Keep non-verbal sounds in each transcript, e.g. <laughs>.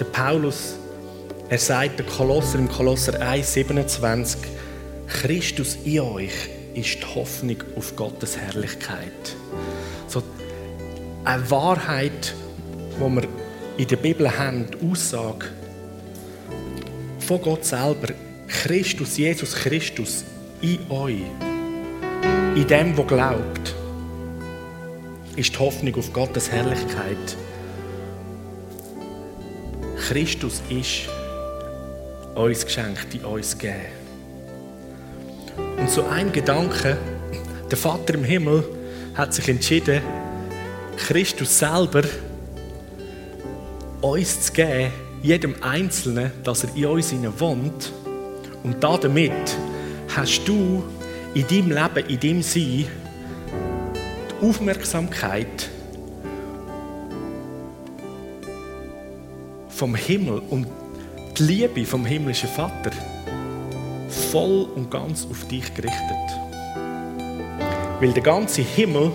der Paulus, er sagt der Kolosser im Kolosser 1,27, Christus in euch ist die Hoffnung auf Gottes Herrlichkeit. So eine Wahrheit, wo wir in der Bibel haben, die Aussage von Gott selber, Christus, Jesus Christus in euch, in dem, wo glaubt, ist die Hoffnung auf Gottes Herrlichkeit. Christus ist uns geschenkt, in uns gegeben. Und so ein Gedanke, der Vater im Himmel hat sich entschieden, Christus selber uns zu geben, jedem Einzelnen, dass er in uns wohnt. Und damit hast du in deinem Leben, in deinem Sein, die Aufmerksamkeit vom Himmel und die Liebe vom himmlischen Vater voll und ganz auf dich gerichtet. Weil der ganze Himmel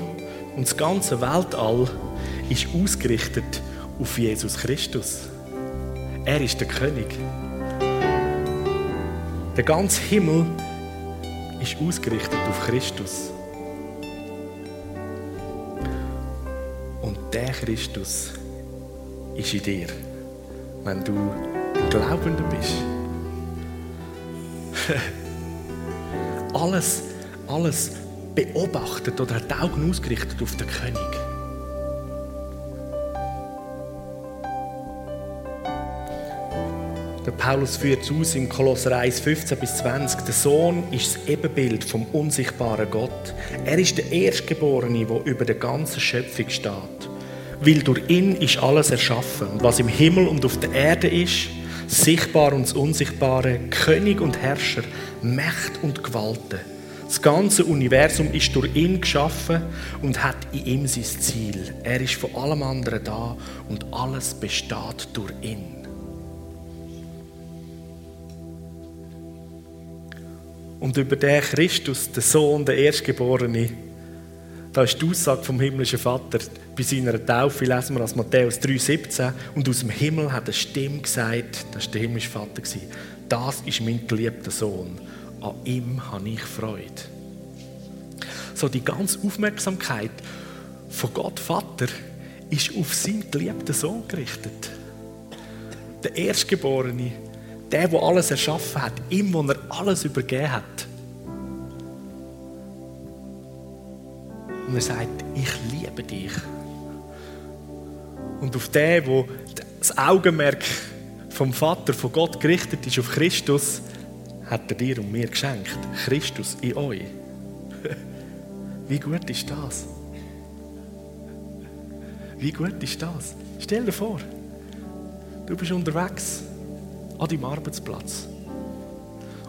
und das ganze Weltall ist ausgerichtet auf Jesus Christus. Er ist der König. Der ganze Himmel ist ausgerichtet auf Christus. Und der Christus ist in dir, wenn du Glaubender bist. <laughs> alles, alles beobachtet oder hat die Augen ausgerichtet auf den König. Der Paulus führt es aus in Kolosser 1, 15 bis 20. Der Sohn ist das Ebenbild vom unsichtbaren Gott. Er ist der Erstgeborene, der über der ganzen Schöpfung steht. Weil durch ihn ist alles erschaffen. Was im Himmel und auf der Erde ist, sichtbar und das Unsichtbare, König und Herrscher, Mächte und Gewalten. Das ganze Universum ist durch ihn geschaffen und hat in ihm sein Ziel. Er ist von allem anderen da und alles besteht durch ihn. Und über den Christus, den Sohn, der Erstgeborene, da ist die Aussage vom himmlischen Vater bei seiner Taufe, lesen wir aus Matthäus 3,17. Und aus dem Himmel hat eine Stimme gesagt, das war der himmlische Vater, das ist mein geliebter Sohn, an ihm habe ich Freude. So die ganze Aufmerksamkeit von Gott Vater ist auf seinen geliebten Sohn gerichtet. Der Erstgeborene, der, der alles erschaffen hat, ihm, wo er alles übergeben hat. Und er sagt, ich liebe dich. Und auf den, wo das Augenmerk vom Vater, von Gott gerichtet ist auf Christus, hat er dir und mir geschenkt. Christus in euch. <laughs> Wie gut ist das? Wie gut ist das? Stell dir vor, du bist unterwegs an deinem Arbeitsplatz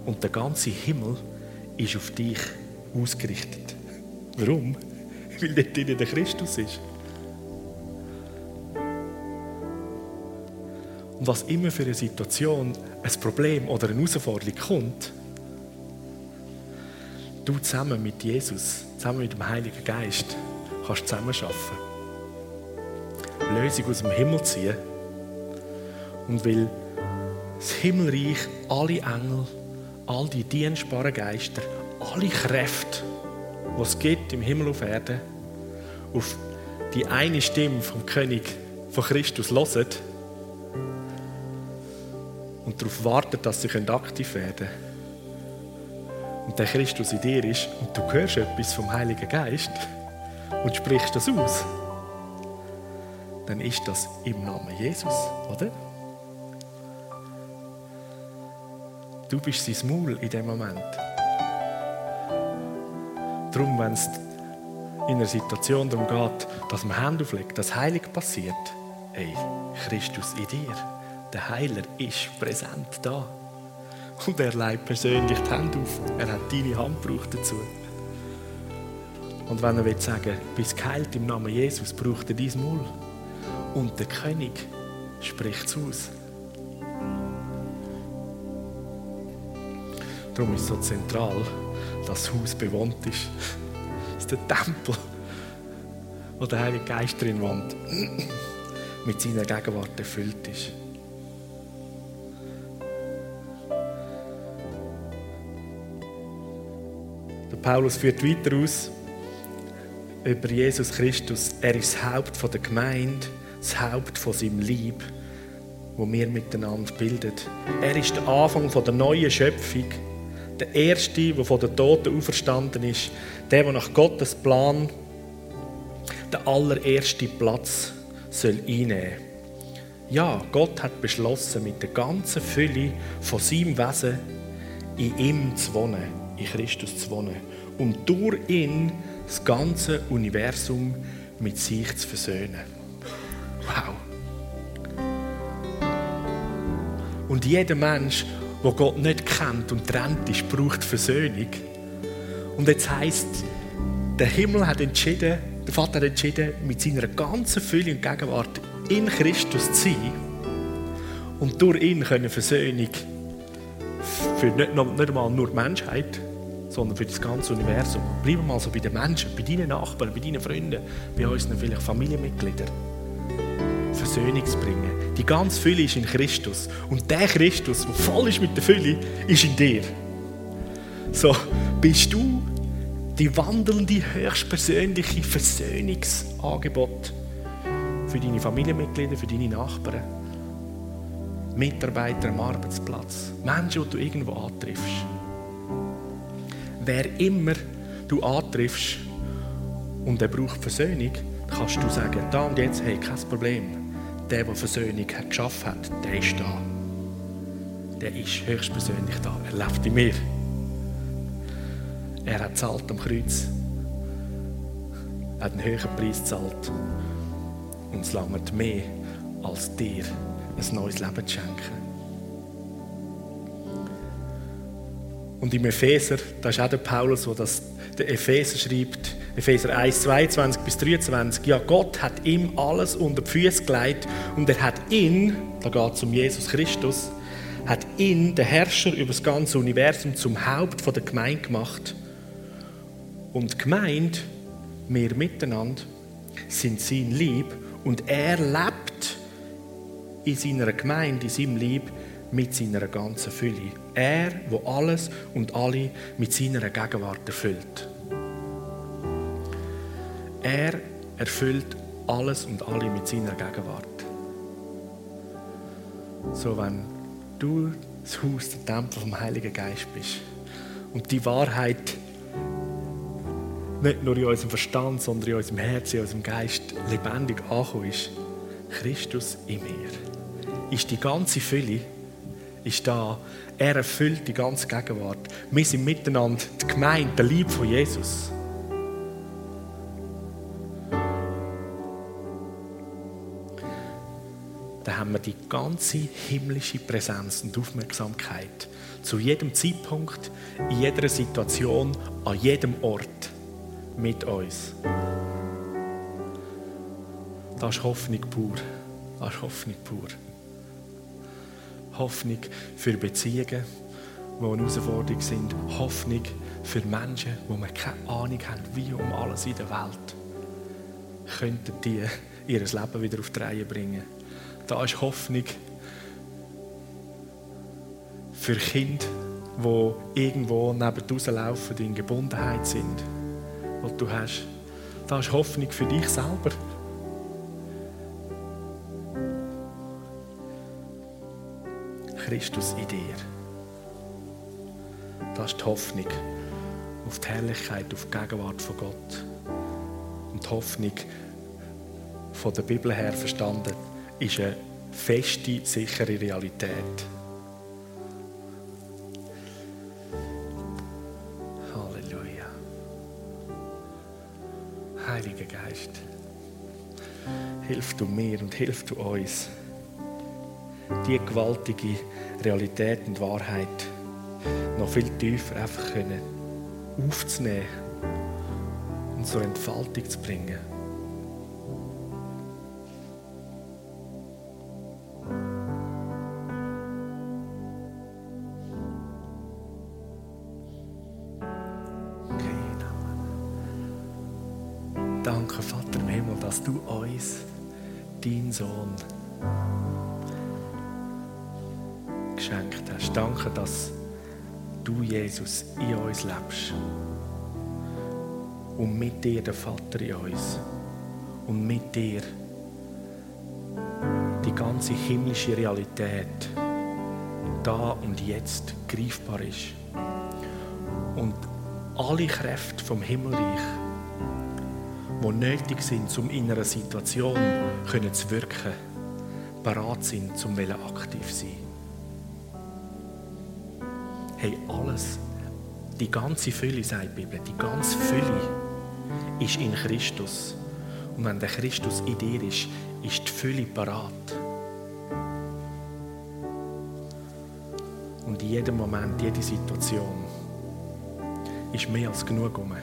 und der ganze Himmel ist auf dich ausgerichtet. Warum? <laughs> Weil dort drinnen der Christus ist. Und was immer für eine Situation, ein Problem oder eine Herausforderung kommt, du zusammen mit Jesus, zusammen mit dem Heiligen Geist, kannst zusammenarbeiten. Lösung aus dem Himmel ziehen. Und weil das Himmelreich, alle Engel, all die dienstbaren Geister, alle Kräfte, die es gibt im Himmel auf Erden, auf die eine Stimme vom König von Christus und darauf warten, dass sie aktiv werden können. Und der Christus in dir ist und du hörst etwas vom Heiligen Geist und sprichst das aus, dann ist das im Namen Jesus, oder? Du bist sein Maul in dem Moment. Darum, wenn es in einer Situation darum geht, dass man Hände auflegt, dass Heilig passiert, ey, Christus in dir, der Heiler ist präsent da. Und er legt persönlich die Hände auf. Er hat deine Hand gebraucht dazu. Und wenn er will sagen, bist geheilt im Namen Jesus, braucht er dein Maul. Und der König spricht es aus. Darum ist es so zentral, dass das Haus bewohnt ist. Das ist der Tempel, wo der Heilige Geist drin wohnt, mit seiner Gegenwart erfüllt ist. Paulus führt weiter aus über Jesus Christus. Er ist das Haupt der Gemeinde, das Haupt von seinem Lieb, wo wir miteinander bilden. Er ist der Anfang der neuen Schöpfung, der Erste, der von den Toten auferstanden ist, der, der nach Gottes Plan den allerersten Platz soll einnehmen soll. Ja, Gott hat beschlossen, mit der ganzen Fülle von seinem Wesen in ihm zu wohnen, in Christus zu wohnen und durch ihn das ganze Universum mit sich zu versöhnen. Wow. Und jeder Mensch, der Gott nicht kennt und trennt ist, braucht Versöhnung. Und jetzt heißt, der Himmel hat entschieden, der Vater hat entschieden, mit seiner ganzen Fülle und Gegenwart in Christus zu sein und durch ihn können Versöhnung für nicht, nicht einmal nur die Menschheit, sondern für das ganze Universum. Bleiben wir mal so bei den Menschen, bei deinen Nachbarn, bei deinen Freunden, bei unseren vielleicht Familienmitgliedern. Versöhnung zu bringen. Die ganze Fülle ist in Christus. Und der Christus, der voll ist mit der Fülle, ist in dir. So, bist du die wandelnde, höchstpersönliche Versöhnungsangebot für deine Familienmitglieder, für deine Nachbarn, Mitarbeiter am Arbeitsplatz, Menschen, die du irgendwo antriffst. Wer immer du antriffst und er braucht Versöhnung, kannst du sagen, da und jetzt, hey, kein Problem. Der, der Versöhnung hat geschaffen hat, der ist da. Der ist höchstpersönlich da. Er lebt in mir. Er hat zahlt am Kreuz. Er hat einen höheren Preis gezahlt. Und es langt mehr als dir ein neues Leben zu schenken. Und im Epheser, da ist auch der Paulus, der das der Epheser schreibt, Epheser 1, 22 bis 23, ja, Gott hat ihm alles unter die Füße gelegt und er hat ihn, da geht es um Jesus Christus, hat ihn, den Herrscher über das ganze Universum, zum Haupt der Gemeinde gemacht. Und die Gemeinde, wir miteinander, sind sein Lieb und er lebt in seiner Gemeinde, in seinem Lieb, mit seiner ganzen Fülle. Er, wo alles und alle mit seiner Gegenwart erfüllt. Er erfüllt alles und alle mit seiner Gegenwart. So, wenn du das Haus, der Tempel vom Heiligen Geist bist und die Wahrheit nicht nur in unserem Verstand, sondern in unserem Herzen, in unserem Geist lebendig angekommen ist. Christus in mir. Ist die ganze Fülle ist da. Er erfüllt die ganze Gegenwart. Wir sind miteinander die Gemeinde, der Liebe von Jesus. Da haben wir die ganze himmlische Präsenz und Aufmerksamkeit zu jedem Zeitpunkt, in jeder Situation, an jedem Ort mit uns. Das ist Hoffnung pur. Das ist Hoffnung pur. Hoffnung für Beziehungen, die eine Herausforderung sind. Hoffnung für Menschen, wo man keine Ahnung haben, wie um alles in der Welt könnten die ihr Leben wieder auf die Reihe bringen. Da ist Hoffnung für Kinder, die irgendwo neben rauslaufen, die in Gebundenheit sind, die du hast. Da ist Hoffnung für dich selber. Christus in dir. Das ist die Hoffnung auf die Herrlichkeit, auf die Gegenwart von Gott. Und die Hoffnung von der Bibel her verstanden ist eine feste, sichere Realität. Halleluja. Heiliger Geist, hilf du mir und hilf du uns die gewaltige Realität und Wahrheit noch viel tiefer einfach können aufzunehmen und zur Entfaltung zu bringen. Danke, Vater im Himmel, dass du uns, dein Sohn, geschenkt hast. Danke, dass du, Jesus, in uns lebst. und mit dir der Vater in uns und mit dir die ganze himmlische Realität da und jetzt greifbar ist. Und alle Kräfte vom Himmelreich, die nötig sind, um in einer Situation zu wirken, bereit sind, um aktiv zu sein. Hey, alles, die ganze Fülle, sagt die Bibel, die ganze Fülle ist in Christus. Und wenn der Christus in dir ist, ist die Fülle parat. Und in jedem Moment, jede Situation ist mehr als genug um. Um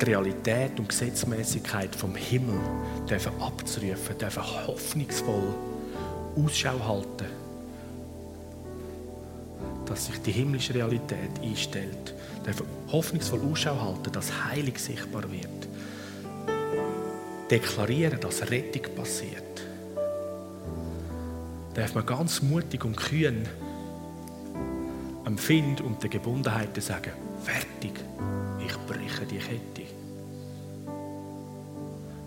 die Realität und Gesetzmäßigkeit vom Himmel dürfen abzurufen, dürfen hoffnungsvoll Ausschau halten, dass sich die himmlische Realität einstellt, dürfen hoffnungsvoll Ausschau halten, dass Heilig sichtbar wird, deklarieren, dass Rettung passiert. Darf man ganz mutig und kühn am Find und der Gebundenheit sagen, fertig, ich breche die Kette.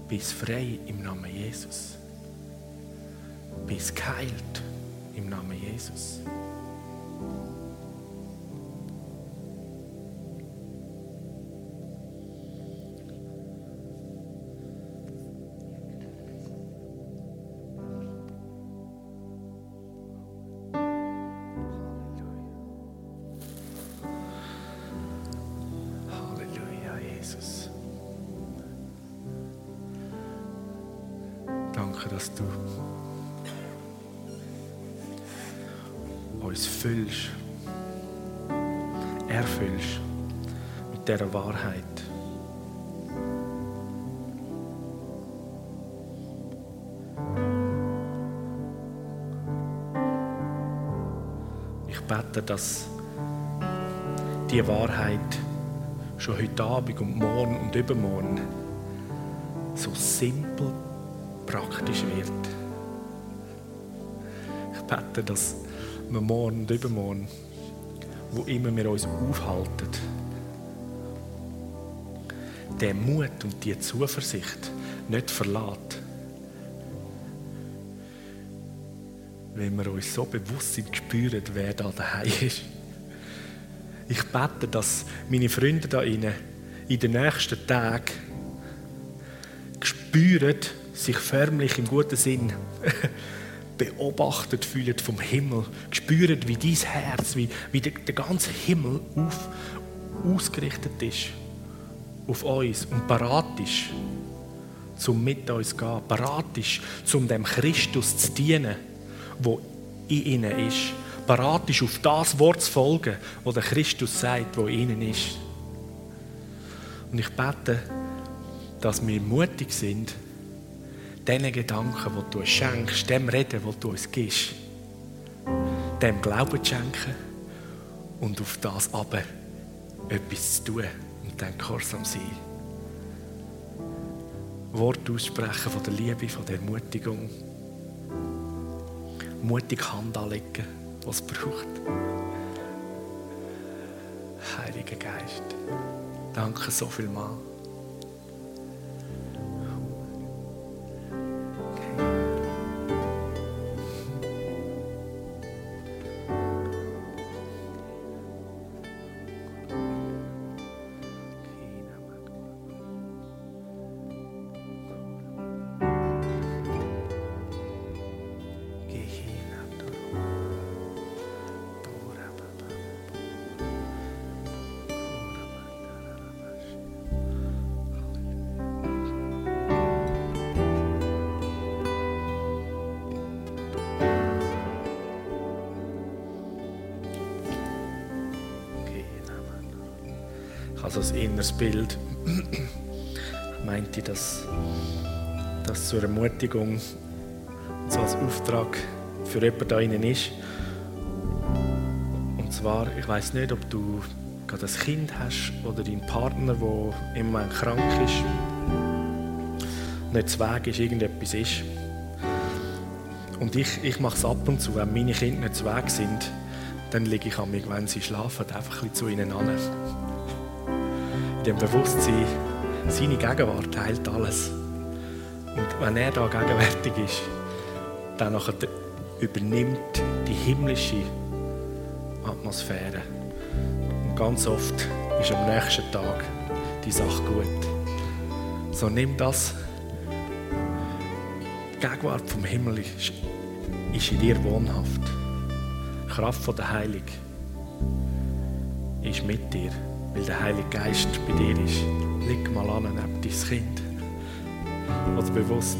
Bis frei im Namen Jesus. Bis geheilt im Namen Jesus. Danke, dass du uns füllst, erfüllst mit dieser Wahrheit. Ich bete, dass die Wahrheit schon heute Abend und morgen und übermorgen so simpel praktisch wird. Ich bete, dass wir morgen und übermorgen, wo immer wir uns aufhalten, der Mut und die Zuversicht nicht verlässt. Wenn wir uns so bewusst sind, spüren, wer da daheim ist. Ich bete, dass meine Freunde da in den nächsten Tagen spüren, sich förmlich im guten Sinn beobachtet fühlen vom Himmel, spüren, wie dein Herz, wie, wie der, der ganze Himmel auf, ausgerichtet ist auf uns und parat ist, zum mit uns zu gehen, parat ist, zum dem Christus zu dienen, wo in ihnen ist, parat ist, auf das Wort zu folgen, wo der Christus sagt, wo in ihnen ist. Und ich bete, dass wir mutig sind, diesen Gedanken, die du uns schenkst, dem Reden, das du uns gibst, dem Glauben zu schenken und auf das aber etwas zu tun und dann gehorsam sein. Wort aussprechen von der Liebe, von der Ermutigung. Mutig Hand anlegen, was es braucht. Heiliger Geist, danke so viel mal. Also das inneres Bild, <clears throat> meinte ich, dass das zur Ermutigung, so als Auftrag für jemanden da ist. Und zwar, ich weiß nicht, ob du gerade ein Kind hast oder deinen Partner, der immer krank ist, nicht zu Weg ist, irgendetwas ist. Und ich, ich mache es ab und zu, wenn meine Kinder nicht zu Weg sind, dann lege ich an mich, wenn sie schlafen, einfach ein bisschen zu ihnen an. In dem Bewusstsein, seine Gegenwart heilt alles. Und wenn er da gegenwärtig ist, dann übernimmt die himmlische Atmosphäre. Und ganz oft ist am nächsten Tag die Sache gut. So nimm das. Die Gegenwart vom Himmel ist, in dir wohnhaft. Die Kraft der Heilung ist mit dir, weil der Heilige Geist bei dir ist. Leg mal an neben dein Kind. Oder bewusst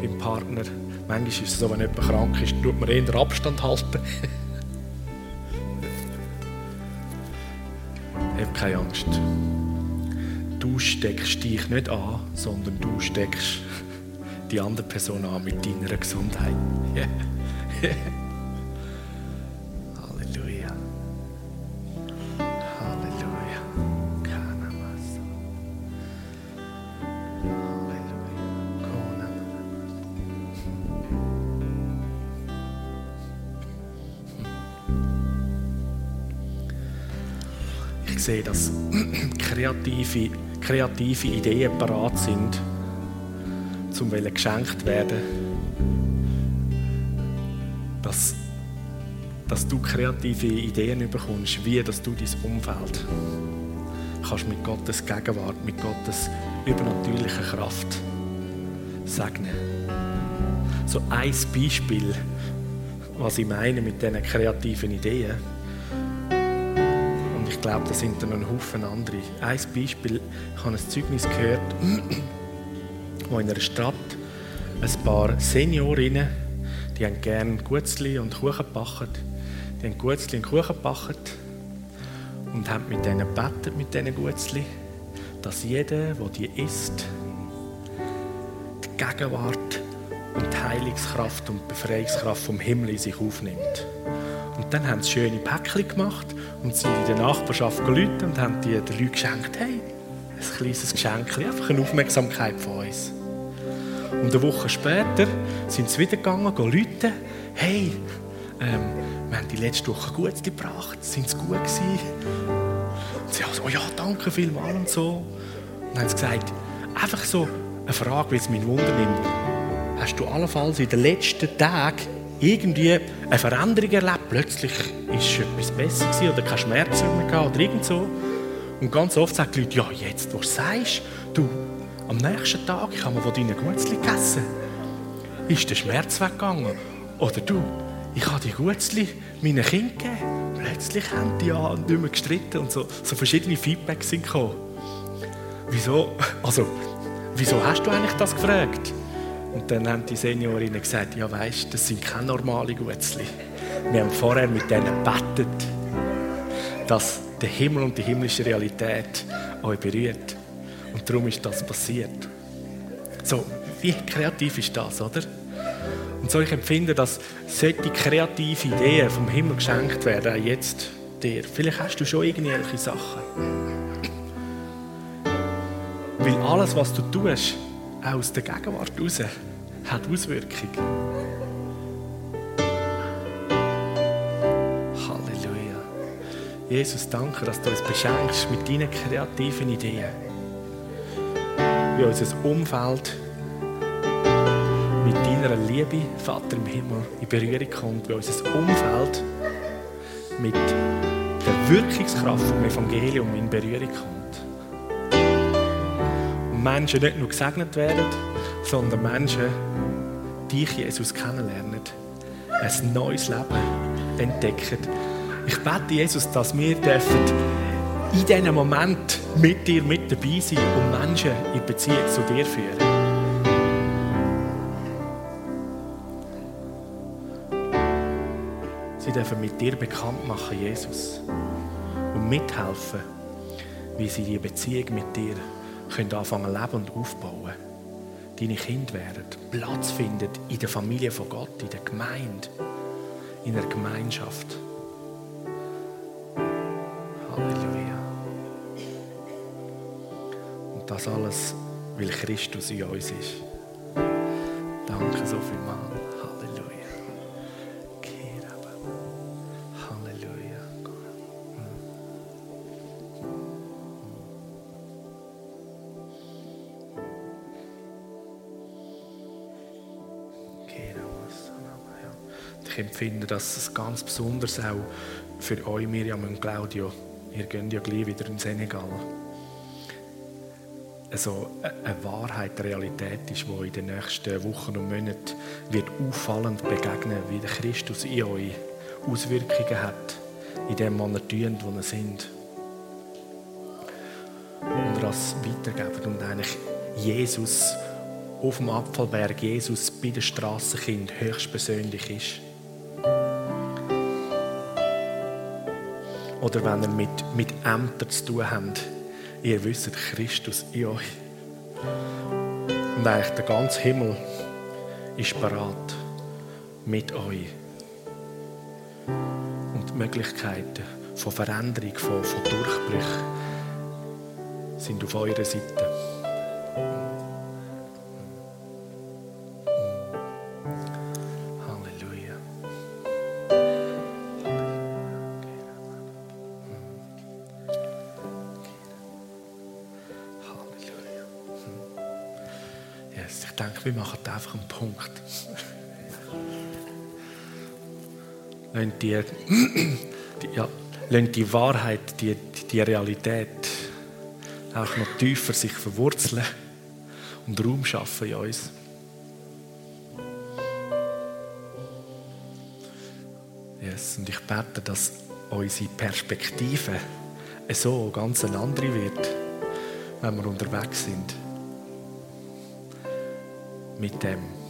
beim Partner. Manchmal ist es so, wenn jemand krank ist, tut man eher Abstand halten. <laughs> Hab keine Angst. Du steckst dich nicht an, sondern du steckst die andere Person an mit deiner Gesundheit. Halleluja. <laughs> dass <clears throat> kreative, kreative Ideen parat sind, zum geschenkt werden, dass, dass du kreative Ideen bekommst, wie dass du dein Umfeld kannst mit Gottes Gegenwart, mit Gottes übernatürlicher Kraft segnen. So ein Beispiel, was ich meine mit diesen kreativen Ideen. Glaube, da sind dann ein Haufen andere. Ein Beispiel, ich habe ein Zeugnis gehört, <clears throat> wo in einer Stadt ein paar Seniorinnen, die haben gerne Gutzli und Kuchen gebacken, die haben Gutzli und Kuchen gebacken und haben mit denen gebetet, mit diesen Gutzli, dass jeder, der die isst, die Gegenwart und die Heilungskraft und die Befreiungskraft vom Himmel in sich aufnimmt. Und dann haben sie schöne Päckchen gemacht und sind in der Nachbarschaft geläutet und haben die den Leuten geschenkt, hey, ein kleines Geschenk, einfach eine Aufmerksamkeit von uns. Und eine Woche später sind sie wieder gegangen, läuten, hey, ähm, wir haben die letzte Woche gut gebracht, sind sie gut gewesen? Und sie haben so, oh ja, danke vielmals und so. Und dann haben sie gesagt, einfach so eine Frage, weil es mich Wunder nimmt. Hast du allenfalls in den letzten Tagen irgendwie eine Veränderung erlebt? Plötzlich ist etwas besser gewesen oder kein Schmerz mehr gehabt oder irgend so. Und ganz oft sagen die Leute, ja, jetzt, wo du sagst, du, am nächsten Tag, ich habe mir von deinen Gutzli gegessen, ist der Schmerz weggegangen. Oder du, ich habe die Gutzli meinen Kindern gegeben. Plötzlich haben die ja nicht mehr gestritten und so, so verschiedene Feedbacks sind gekommen. Wieso, also, wieso hast du eigentlich das gefragt? Und dann haben die Seniorinnen gesagt, ja weißt, das sind keine normalen Gutzli. Wir haben vorher mit denen gebetet, dass der Himmel und die himmlische Realität euch berührt. Und darum ist das passiert. So, wie kreativ ist das, oder? Und so ich empfinde, dass solche kreative Ideen vom Himmel geschenkt werden, auch jetzt dir. Vielleicht hast du schon irgendwelche Sachen. Weil alles, was du tust, aus der Gegenwart heraus, hat Auswirkungen. Halleluja. Jesus, danke, dass du uns beschenkst mit deinen kreativen Ideen. Wie unser Umfeld mit deiner Liebe, Vater im Himmel, in Berührung kommt. Wie unser Umfeld mit der Wirkungskraft vom Evangelium in Berührung kommt. Menschen nicht nur gesegnet werden, sondern Menschen dich, Jesus, kennenlernen. Ein neues Leben entdecken. Ich bete, Jesus, dass wir dürfen in diesem Moment mit dir mit dabei sein und Menschen in Beziehung zu dir führen. Sie dürfen mit dir bekannt machen, Jesus. Und mithelfen, wie sie die Beziehung mit dir können anfangen leben und aufbauen. Deine Kinder werden Platz finden in der Familie von Gott, in der Gemeinde, in der Gemeinschaft. Halleluja. Und das alles, weil Christus in uns ist. Danke so. Halleluja. Ich empfinde, dass es ganz besonders auch für euch, Miriam und Claudio, ihr geht ja gleich wieder in Senegal, also eine Wahrheit, eine Realität ist, die in den nächsten Wochen und Monaten wird auffallend begegnen, wie der Christus in euch Auswirkungen hat, in dem man er tun, wo er sind. Und das weitergeben und eigentlich Jesus auf dem Abfallberg, Jesus bei den Strassenkindern höchstpersönlich ist. Oder wenn ihr mit, mit Ämtern zu tun habt, ihr wisst, Christus in euch. Und eigentlich der ganze Himmel ist bereit mit euch. Und die Möglichkeiten von Veränderung, von, von Durchbruch sind auf eurer Seite. Wir machen einfach einen Punkt. Lassen die, die, ja, die Wahrheit, die, die Realität auch noch tiefer sich verwurzeln und Raum schaffen in uns. Yes. Und ich bete, dass unsere Perspektive so ganz eine andere wird, wenn wir unterwegs sind mit dem.